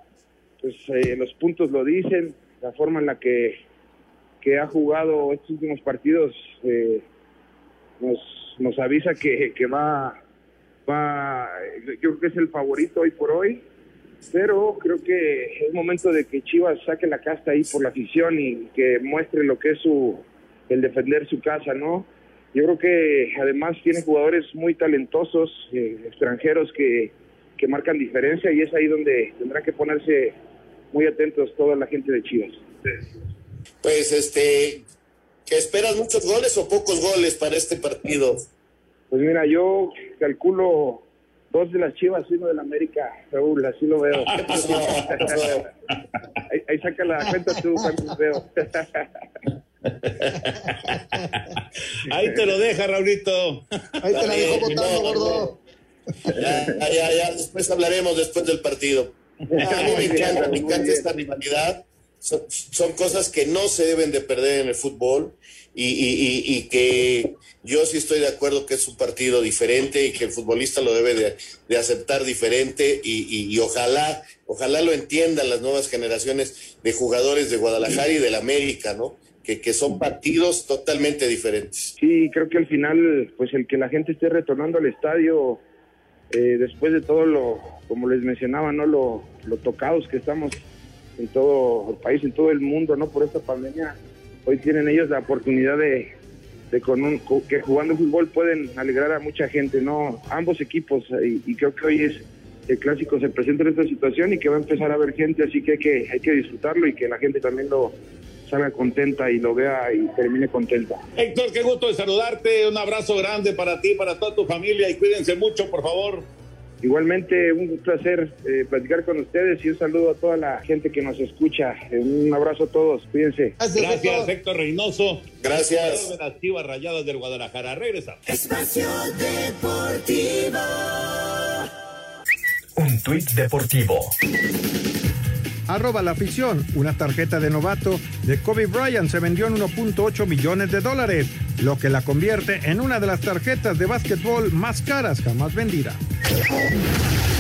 pues eh, los puntos lo dicen, la forma en la que, que ha jugado estos últimos partidos eh, nos, nos avisa que, que va, va, yo creo que es el favorito hoy por hoy, pero creo que es momento de que Chivas saque la casta ahí por la afición y que muestre lo que es su, el defender su casa, ¿no? Yo creo que además tiene jugadores muy talentosos, eh, extranjeros que, que marcan diferencia y es ahí donde tendrá que ponerse muy atentos toda la gente de Chivas. Pues este, ¿que esperas muchos goles o pocos goles para este partido? Pues mira, yo calculo dos de las Chivas y uno de la América, Raúl, así lo veo. *laughs* *laughs* ahí, ahí saca la cuenta tú, veo. *laughs* Ahí te lo deja, Raulito. Ahí te la dejó botando, gordo. Ya, ya, ya, después hablaremos después del partido. A mí me encanta, me encanta esta rivalidad. Son, son cosas que no se deben de perder en el fútbol y, y, y, que yo sí estoy de acuerdo que es un partido diferente y que el futbolista lo debe de, de aceptar diferente y, y, ojalá, ojalá lo entiendan las nuevas generaciones de jugadores de Guadalajara y del América, ¿no? Que, que son partidos totalmente diferentes. Sí, creo que al final, pues el que la gente esté retornando al estadio eh, después de todo lo, como les mencionaba, ¿no? Lo, lo tocados que estamos en todo el país, en todo el mundo, ¿no? Por esta pandemia, hoy tienen ellos la oportunidad de, con un, que jugando fútbol pueden alegrar a mucha gente, ¿no? Ambos equipos, y, creo que hoy es el clásico se presenta en esta situación y que va a empezar a ver gente, así que hay que, hay que disfrutarlo y que la gente también lo salga contenta y lo vea y termine contenta. Héctor, qué gusto de saludarte. Un abrazo grande para ti, para toda tu familia y cuídense mucho, por favor. Igualmente, un placer eh, platicar con ustedes y un saludo a toda la gente que nos escucha. Eh, un abrazo a todos, cuídense. Gracias, Héctor, Héctor Reynoso. Gracias. De las Chivas Rayadas del Guadalajara. Regresamos. Espacio Deportivo. Un tuit deportivo. Arroba la afición. Una tarjeta de novato de Kobe Bryant se vendió en 1.8 millones de dólares, lo que la convierte en una de las tarjetas de básquetbol más caras jamás people.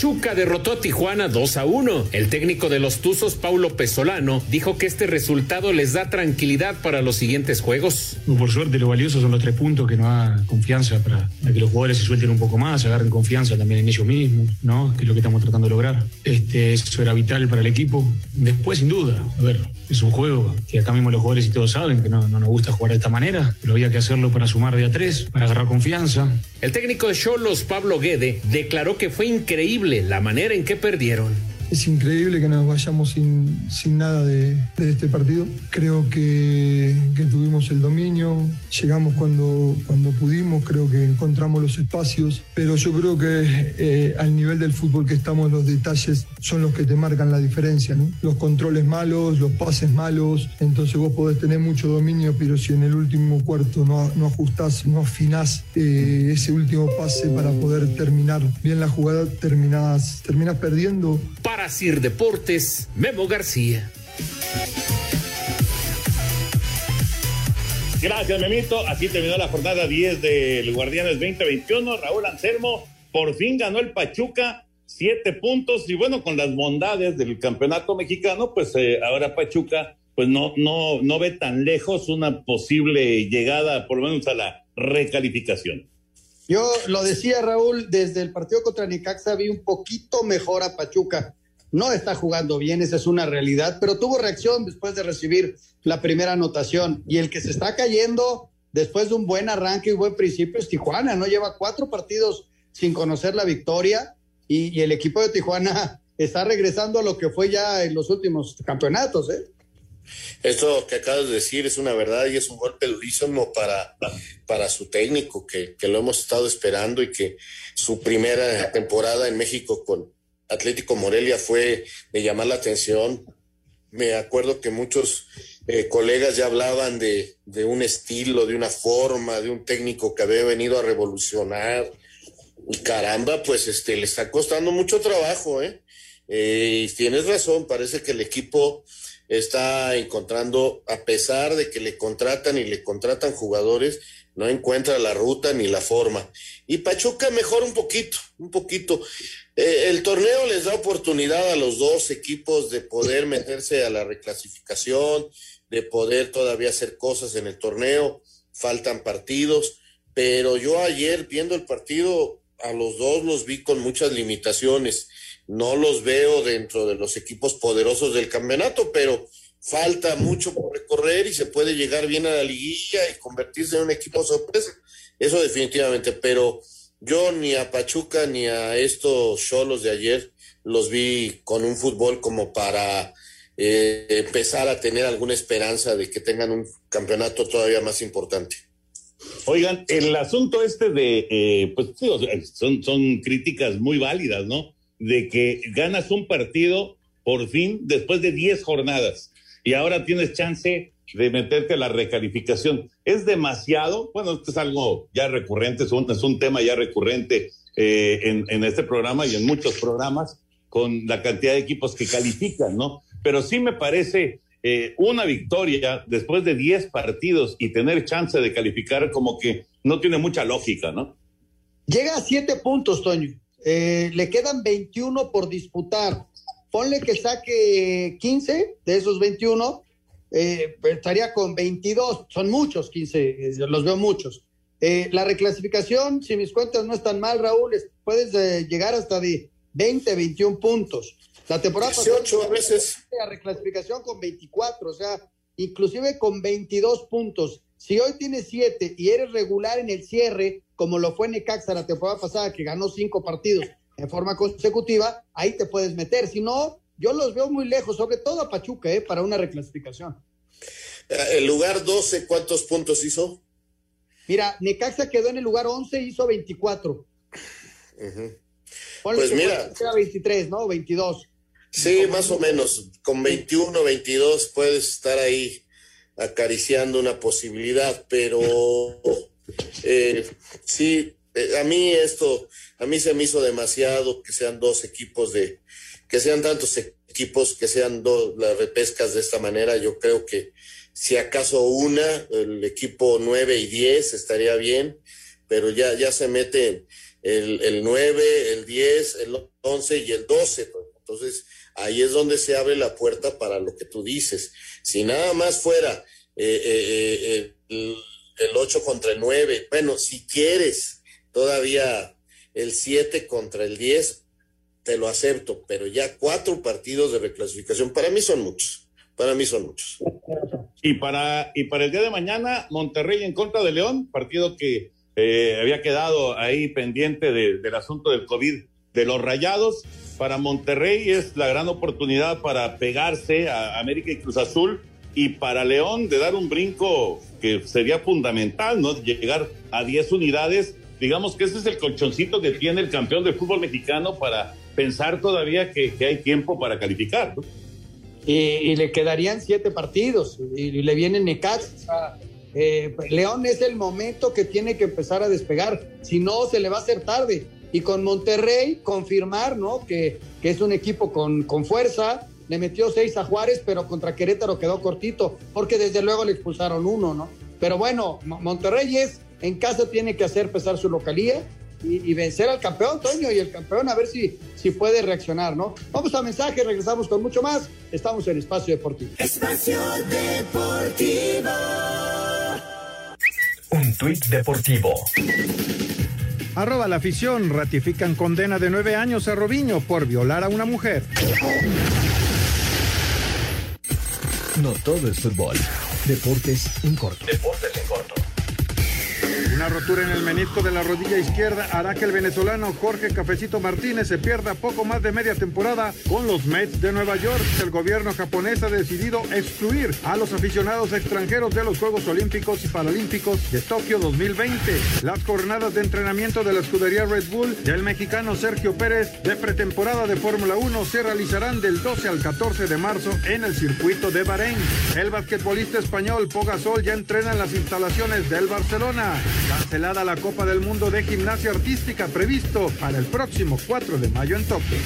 Pachuca derrotó a Tijuana 2 a 1. El técnico de los Tuzos, Paulo Pesolano, dijo que este resultado les da tranquilidad para los siguientes juegos. Por suerte, lo valioso son los tres puntos que nos da confianza para, que los jugadores se suelten un poco más, agarren confianza también en ellos mismos, ¿no? Que es lo que estamos tratando de lograr. Este, eso era vital para el equipo. Después, sin duda, a ver, es un juego que acá mismo los jugadores y todos saben que no, no nos gusta jugar de esta manera, pero había que hacerlo para sumar de a tres, para agarrar confianza. El técnico de Cholos, Pablo Guede, declaró que fue increíble la manera en que perdieron. Es increíble que nos vayamos sin, sin nada de, de este partido. Creo que, que tuvimos el dominio, llegamos cuando, cuando pudimos, creo que encontramos los espacios, pero yo creo que eh, al nivel del fútbol que estamos, los detalles son los que te marcan la diferencia. ¿no? Los controles malos, los pases malos, entonces vos podés tener mucho dominio, pero si en el último cuarto no, no ajustás, no afinás eh, ese último pase para poder terminar bien la jugada, terminás, terminás perdiendo. Para Sir Deportes, Memo García. Gracias, Memito. Así terminó la jornada 10 del Guardianes 2021. Raúl Anselmo por fin ganó el Pachuca, siete puntos. Y bueno, con las bondades del campeonato mexicano, pues eh, ahora Pachuca pues no, no, no ve tan lejos una posible llegada, por lo menos a la recalificación. Yo lo decía Raúl, desde el partido contra Necaxa vi un poquito mejor a Pachuca. No está jugando bien, esa es una realidad, pero tuvo reacción después de recibir la primera anotación. Y el que se está cayendo después de un buen arranque y buen principio es Tijuana, ¿no? Lleva cuatro partidos sin conocer la victoria y, el equipo de Tijuana *laughs* está regresando a lo que fue ya en los últimos campeonatos, ¿eh? Esto que acabas de decir es una verdad y es un golpe durísimo para, para su técnico, que, que, lo hemos estado esperando y que su primera temporada en México con Atlético Morelia fue de llamar la atención. Me acuerdo que muchos eh, colegas ya hablaban de, de, un estilo, de una forma, de un técnico que había venido a revolucionar. Y caramba, pues este, le está costando mucho trabajo, ¿eh? eh y tienes razón, parece que el equipo está encontrando, a pesar de que le contratan y le contratan jugadores, no encuentra la ruta ni la forma. Y Pachuca mejor un poquito, un poquito. Eh, el torneo les da oportunidad a los dos equipos de poder meterse a la reclasificación, de poder todavía hacer cosas en el torneo, faltan partidos, pero yo ayer viendo el partido, a los dos los vi con muchas limitaciones no los veo dentro de los equipos poderosos del campeonato, pero falta mucho por recorrer y se puede llegar bien a la liguilla y convertirse en un equipo sorpresa. Eso definitivamente, pero yo ni a Pachuca ni a estos solos de ayer los vi con un fútbol como para eh, empezar a tener alguna esperanza de que tengan un campeonato todavía más importante. Oigan, el asunto este de, eh, pues son, son críticas muy válidas, ¿no? de que ganas un partido por fin después de 10 jornadas y ahora tienes chance de meterte a la recalificación. ¿Es demasiado? Bueno, esto es algo ya recurrente, es un, es un tema ya recurrente eh, en, en, este programa y en muchos programas con la cantidad de equipos que califican, ¿no? Pero sí me parece eh, una victoria después de 10 partidos y tener chance de calificar como que no tiene mucha lógica, ¿no? Llega a 7 puntos, Toño. Eh, le quedan 21 por disputar. Ponle que saque 15 de esos 21, eh, estaría con 22. Son muchos 15, eh, los veo muchos. Eh, la reclasificación, si mis cuentas no están mal, Raúl, puedes eh, llegar hasta de 20, 21 puntos. La temporada 18 pasada, a veces. La reclasificación con 24, o sea, inclusive con 22 puntos. Si hoy tienes 7 y eres regular en el cierre, como lo fue Necaxa la temporada pasada, que ganó cinco partidos en forma consecutiva, ahí te puedes meter. Si no, yo los veo muy lejos, sobre todo a Pachuca, ¿eh? para una reclasificación. El lugar 12, ¿cuántos puntos hizo? Mira, Necaxa quedó en el lugar 11, hizo 24. Uh -huh. pues mira. Era 23, ¿no? 22. Sí, más o menos. Con 21, 22 puedes estar ahí acariciando una posibilidad, pero eh, sí, eh, a mí esto, a mí se me hizo demasiado que sean dos equipos de, que sean tantos equipos, que sean dos las repescas de esta manera. Yo creo que si acaso una, el equipo 9 y 10 estaría bien, pero ya, ya se meten el, el 9, el 10, el 11 y el 12. Entonces, ahí es donde se abre la puerta para lo que tú dices. Si nada más fuera eh, eh, eh, el, el 8 contra el 9, bueno, si quieres todavía el 7 contra el 10, te lo acepto, pero ya cuatro partidos de reclasificación, para mí son muchos, para mí son muchos. Y para, y para el día de mañana, Monterrey en contra de León, partido que eh, había quedado ahí pendiente de, del asunto del COVID de los rayados. Para Monterrey es la gran oportunidad para pegarse a América y Cruz Azul y para León de dar un brinco que sería fundamental, ¿no? Llegar a 10 unidades. Digamos que ese es el colchoncito que tiene el campeón del fútbol mexicano para pensar todavía que, hay tiempo para calificar, ¿no? y, le quedarían siete partidos y, le viene Necaxa. Eh, León es el momento que tiene que empezar a despegar, si no se le va a hacer tarde. Y con Monterrey confirmar, ¿no? Que, que es un equipo con, con fuerza, le metió seis a Juárez, pero contra Querétaro quedó cortito, porque desde luego le expulsaron uno, ¿no? Pero bueno, Monterrey es, en casa tiene que hacer pesar su localía y, y, vencer al campeón, Toño, y el campeón a ver si, si puede reaccionar, ¿no? Vamos a mensaje, regresamos con mucho más. Estamos en Espacio Deportivo. Espacio Deportivo. Un tuit deportivo. Arroba la afición, ratifican condena de nueve años a Robinho por violar a una mujer. No todo es fútbol. Deportes en corto. Deportes en corto. Una rotura en el menisco de la rodilla izquierda hará que el venezolano Jorge Cafecito Martínez se pierda poco más de media temporada con los Mets de Nueva York. El gobierno japonés ha decidido excluir a los aficionados extranjeros de los Juegos Olímpicos y Paralímpicos de Tokio 2020. Las jornadas de entrenamiento de la escudería Red Bull del mexicano Sergio Pérez de pretemporada de Fórmula 1 se realizarán del 12 al 14 de marzo en el circuito de Bahrein. El basquetbolista español Pogasol ya entrena en las instalaciones del Barcelona. Cancelada la Copa del Mundo de Gimnasia Artística previsto para el próximo 4 de mayo en Tokio.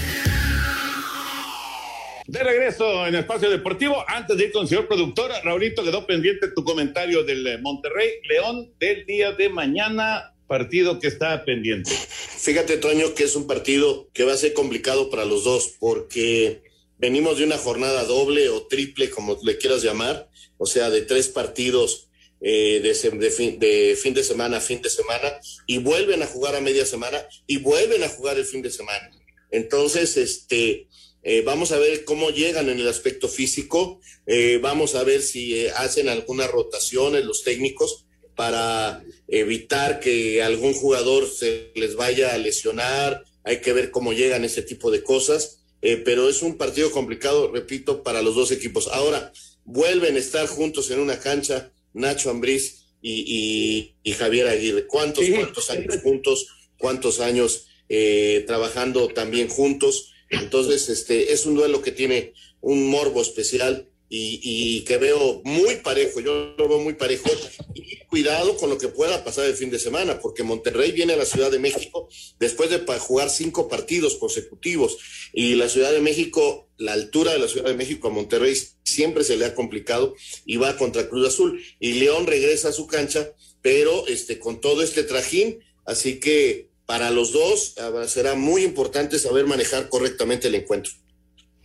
De regreso en Espacio Deportivo, antes de ir con el señor productor, Raulito, quedó pendiente tu comentario del eh, Monterrey León del día de mañana, partido que está pendiente. Fíjate, Toño, que es un partido que va a ser complicado para los dos, porque venimos de una jornada doble o triple, como le quieras llamar, o sea, de tres partidos eh, de, de, fin, de, fin, de semana a fin de semana y vuelven a jugar a media semana y vuelven a jugar el fin de semana. Entonces, este, eh, vamos a ver cómo llegan en el aspecto físico, eh, vamos a ver si eh, hacen algunas rotaciones los técnicos para evitar que algún jugador se les vaya a lesionar, hay que ver cómo llegan ese tipo de cosas, pero es un partido complicado, repito, para los dos equipos. Ahora, vuelven a estar juntos en una cancha Nacho Ambriz y, y, y, Javier Aguirre. ¿Cuántos, sí. cuántos años juntos? ¿Cuántos años eh, trabajando también juntos? Entonces, este es un duelo que tiene un morbo especial y, y, que veo muy parejo. Yo lo veo muy parejo. Y cuidado con lo que pueda pasar el fin de semana, porque Monterrey viene a la Ciudad de México después de jugar cinco partidos consecutivos. Y la Ciudad de México, la altura de la Ciudad de México a Monterrey siempre se le ha complicado y va contra Cruz Azul. Y León regresa a su cancha, pero este, con todo este trajín, así que para los dos será muy importante saber manejar correctamente el encuentro.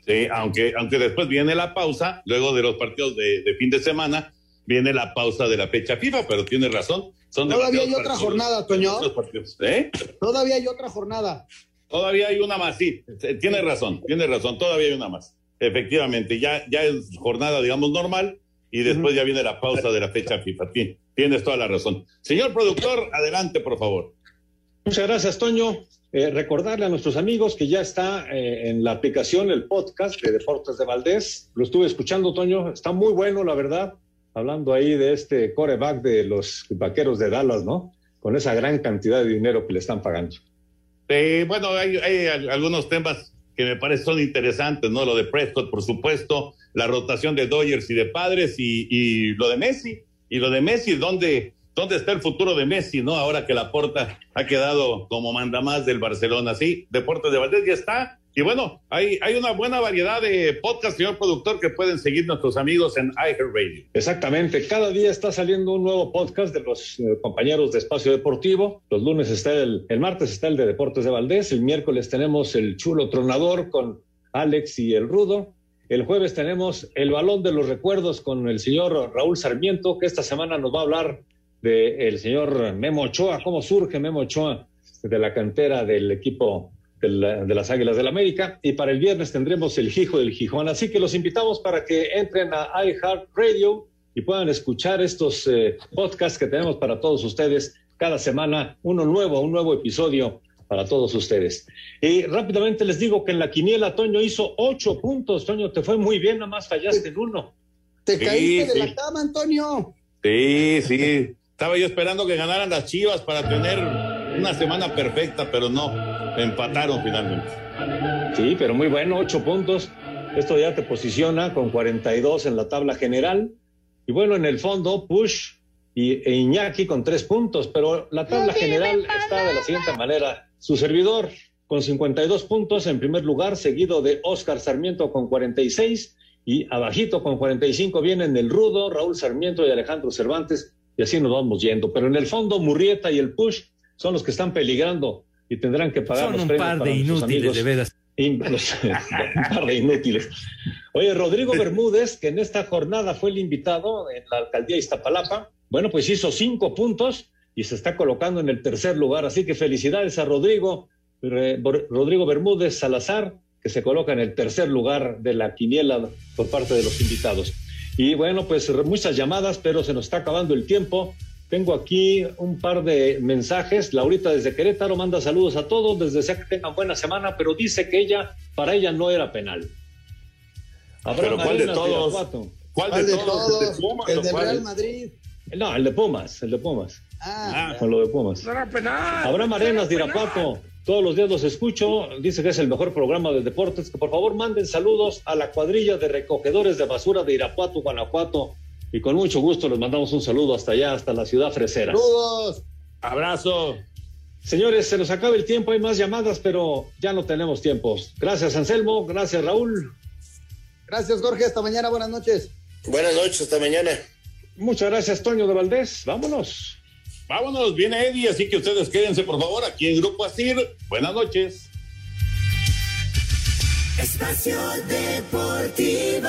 Sí, aunque, aunque después viene la pausa, luego de los partidos de, de fin de semana, viene la pausa de la fecha FIFA, pero tiene razón. Son Todavía hay otra jornada, Toño. ¿Eh? Todavía hay otra jornada. Todavía hay una más, sí. Tiene razón, tiene razón. Todavía hay una más. Efectivamente, ya, ya es jornada, digamos, normal y después uh -huh. ya viene la pausa de la fecha FIFA. Tienes toda la razón. Señor productor, adelante, por favor. Muchas gracias, Toño. Eh, recordarle a nuestros amigos que ya está eh, en la aplicación el podcast de Deportes de Valdés. Lo estuve escuchando, Toño. Está muy bueno, la verdad. Hablando ahí de este coreback de los vaqueros de Dallas, ¿no? Con esa gran cantidad de dinero que le están pagando. Eh, bueno, hay, hay, algunos temas que me parecen son interesantes, ¿no? Lo de Prescott, por supuesto, la rotación de Dodgers y de Padres y, y lo de Messi. Y lo de Messi, ¿dónde, ¿dónde está el futuro de Messi, no? Ahora que la porta ha quedado como manda más del Barcelona, sí. Deportes de Valdés ya está Y bueno, hay, hay una buena variedad de podcasts, señor productor, que pueden seguir nuestros amigos en iHeartRadio. Exactamente, cada día está saliendo un nuevo podcast de los eh, compañeros de Espacio Deportivo. Los lunes está el, el martes está el de Deportes de Valdés, el miércoles tenemos el chulo tronador con Alex y el Rudo. El jueves tenemos el balón de los recuerdos con el señor Raúl Sarmiento, que esta semana nos va a hablar del señor Memo Ochoa, cómo surge Memo Ochoa de la cantera del equipo de, la- de las Águilas del América. Y para el viernes tendremos el Hijo del Gijón. Así que los invitamos para que entren a iHeartRadio y puedan escuchar estos eh, podcasts que tenemos para todos ustedes cada semana, uno nuevo, un nuevo episodio para todos ustedes. Y rápidamente les digo que en la quiniela Toño hizo ocho puntos. Toño, te fue muy bien, nada más fallaste en uno. Te Sí, caíste sí. de la cama, Antonio. Sí, sí. Estaba yo esperando que ganaran las Chivas para tener una semana perfecta, pero no. Empataron finalmente. Sí, pero muy bueno, ocho puntos. Esto ya te posiciona con 42 en la tabla general. Y bueno, en el fondo, Push y, e Iñaki con tres puntos, pero la tabla general está de la siguiente manera. Su servidor con 52 puntos en primer lugar, seguido de Oscar Sarmiento con 46 y abajito con 45 vienen el Rudo, Raúl Sarmiento y Alejandro Cervantes y así nos vamos yendo. Pero en el fondo, Murrieta y el Push son los que están peligrando y tendrán que pagar Son los un premios par de inútiles, de veras. *laughs* Un par de inútiles. Oye, Rodrigo Bermúdez, que en esta jornada fue el invitado en la alcaldía de Iztapalapa, bueno, pues hizo cinco puntos y se está colocando en el tercer lugar. Así que felicidades a Rodrigo, Rodrigo Bermúdez Salazar, que se coloca en el tercer lugar de la quiniela por parte de los invitados. Y bueno, pues muchas llamadas, pero se nos está acabando el tiempo. Tengo aquí un par de mensajes. Laurita desde Querétaro manda saludos a todos, les desea que tengan buena semana, pero dice que ella, para ella no era penal. Pero ¿cuál de todos? Irapuato. ¿Cuál ¿Cuál de de todos? todos? ¿El de Pumas El cuál? Real Madrid. No, el de Pumas, el de Pumas. Ah, Con lo de Pumas. No era penal. Abraham Arenas de Irapato, todos los días los escucho, dice que es el mejor programa de deportes, que por favor manden saludos a la cuadrilla de recogedores de basura de Irapuato, Guanajuato, y con mucho gusto les mandamos un saludo hasta allá, hasta la ciudad fresera. saludos. Abrazo. Señores, se nos acaba el tiempo, hay más llamadas, pero ya no tenemos tiempos. Gracias, Anselmo, gracias, Raúl. Gracias, Jorge. Hasta mañana. Buenas noches. Buenas noches, hasta mañana. Muchas gracias, Toño de Valdés. Vámonos. Vámonos, viene Eddie, así que ustedes quédense por favor aquí en Grupo Asir. Buenas noches. Espacio Deportivo.